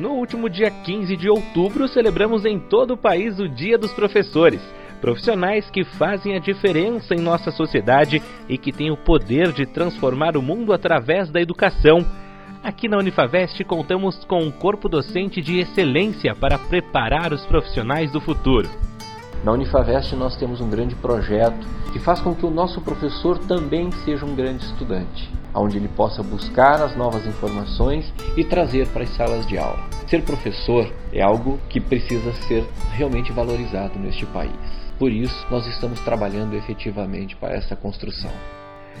No último dia 15 de outubro, celebramos em todo o país o Dia dos Professores. Profissionais que fazem a diferença em nossa sociedade e que têm o poder de transformar o mundo através da educação. Aqui na Unifavest contamos com um corpo docente de excelência para preparar os profissionais do futuro. Na Unifavest nós temos um grande projeto que faz com que o nosso professor também seja um grande estudante, onde ele possa buscar as novas informações e trazer para as salas de aula. Ser professor é algo que precisa ser realmente valorizado neste país. Por isso, nós estamos trabalhando efetivamente para essa construção.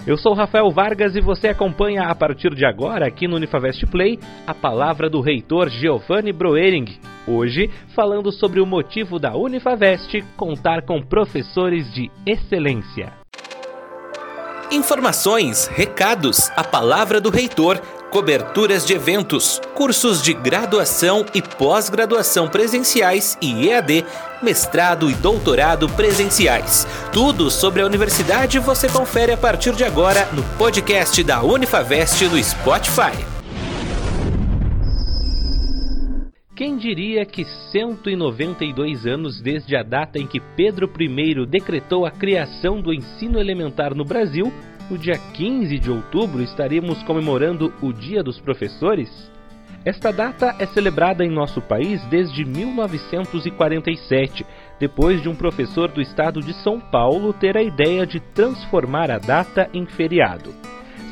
Eu sou Rafael Vargas e você acompanha a partir de agora aqui no Unifavest Play a palavra do reitor Giovanni Broering. Hoje, falando sobre o motivo da Unifavest contar com professores de excelência. Informações, recados, a palavra do reitor coberturas de eventos, cursos de graduação e pós-graduação presenciais e EAD, mestrado e doutorado presenciais. Tudo sobre a universidade você confere a partir de agora no podcast da Unifavest no Spotify. Quem diria que 192 anos desde a data em que Pedro I decretou a criação do ensino elementar no Brasil, no dia 15 de outubro estaremos comemorando o Dia dos Professores? Esta data é celebrada em nosso país desde 1947, depois de um professor do estado de São Paulo ter a ideia de transformar a data em feriado.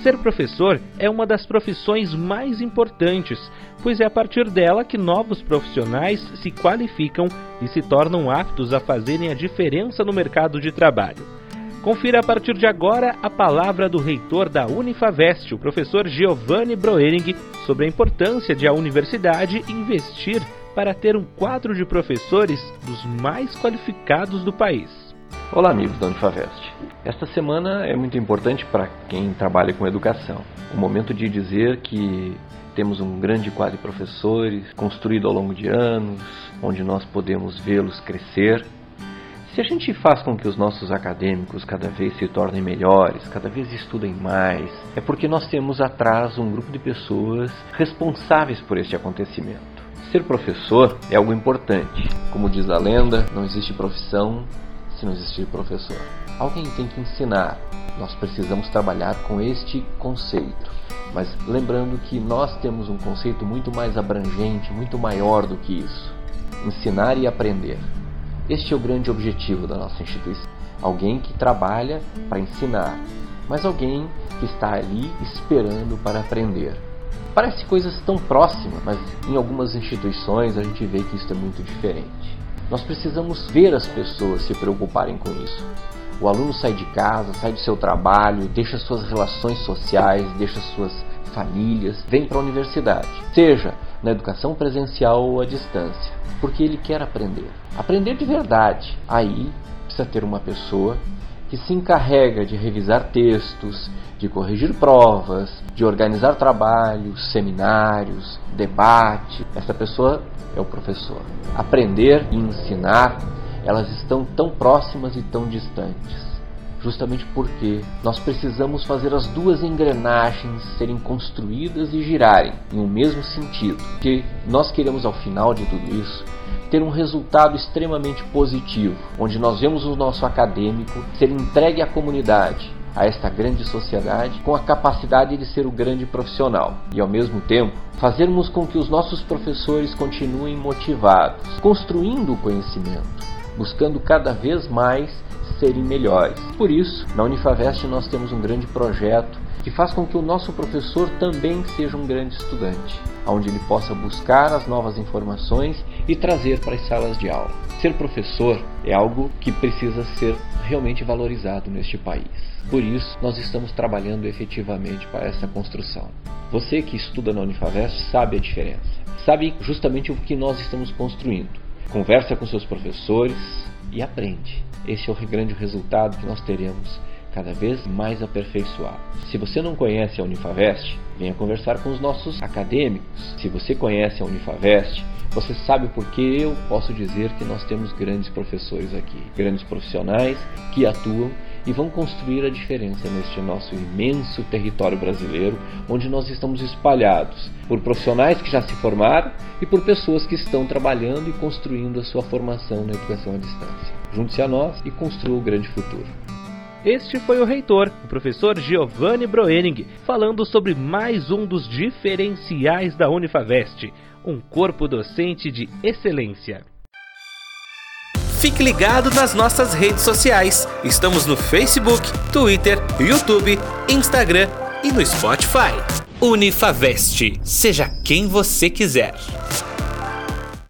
Ser professor é uma das profissões mais importantes, pois é a partir dela que novos profissionais se qualificam e se tornam aptos a fazerem a diferença no mercado de trabalho. Confira a partir de agora a palavra do reitor da Unifavest, o professor Giovanni Broering, sobre a importância de a universidade investir para ter um quadro de professores dos mais qualificados do país. Olá, amigos da Unifavest. Esta semana é muito importante para quem trabalha com educação. O momento de dizer que temos um grande quadro de professores construído ao longo de anos, onde nós podemos vê-los crescer se a gente faz com que os nossos acadêmicos cada vez se tornem melhores, cada vez estudem mais, é porque nós temos atrás um grupo de pessoas responsáveis por este acontecimento. Ser professor é algo importante. Como diz a lenda, não existe profissão se não existir professor. Alguém tem que ensinar. Nós precisamos trabalhar com este conceito. Mas lembrando que nós temos um conceito muito mais abrangente, muito maior do que isso: ensinar e aprender. Este é o grande objetivo da nossa instituição. Alguém que trabalha para ensinar, mas alguém que está ali esperando para aprender. Parece coisas tão próximas, mas em algumas instituições a gente vê que isso é muito diferente. Nós precisamos ver as pessoas se preocuparem com isso. O aluno sai de casa, sai do seu trabalho, deixa suas relações sociais, deixa suas famílias, vem para a universidade, seja na educação presencial ou à distância, porque ele quer aprender. Aprender de verdade. Aí precisa ter uma pessoa que se encarrega de revisar textos, de corrigir provas, de organizar trabalhos, seminários, debate. Essa pessoa é o professor. Aprender e ensinar, elas estão tão próximas e tão distantes justamente porque nós precisamos fazer as duas engrenagens serem construídas e girarem em um mesmo sentido. Que nós queremos ao final de tudo isso ter um resultado extremamente positivo, onde nós vemos o nosso acadêmico ser entregue à comunidade, a esta grande sociedade com a capacidade de ser o grande profissional e, ao mesmo tempo, fazermos com que os nossos professores continuem motivados, construindo o conhecimento, buscando cada vez mais serem melhores. Por isso, na Unifavest nós temos um grande projeto que faz com que o nosso professor também seja um grande estudante, onde ele possa buscar as novas informações e trazer para as salas de aula. Ser professor é algo que precisa ser realmente valorizado neste país. Por isso, nós estamos trabalhando efetivamente para essa construção. Você que estuda na Unifavest sabe a diferença, sabe justamente o que nós estamos construindo. Conversa com seus professores e aprende. Esse é o grande resultado que nós teremos cada vez mais aperfeiçoado. Se você não conhece a Unifavest, venha conversar com os nossos acadêmicos. Se você conhece a Unifavest, você sabe por que eu posso dizer que nós temos grandes professores aqui, grandes profissionais que atuam e vão construir a diferença neste nosso imenso território brasileiro, onde nós estamos espalhados por profissionais que já se formaram e por pessoas que estão trabalhando e construindo a sua formação na educação à distância. Junte-se a nós e construa o grande futuro. Este foi o reitor, o professor Giovanni Broening, falando sobre mais um dos diferenciais da Unifavest, um corpo docente de excelência. Fique ligado nas nossas redes sociais. Estamos no Facebook, Twitter, YouTube, Instagram e no Spotify. Unifavest. Seja quem você quiser.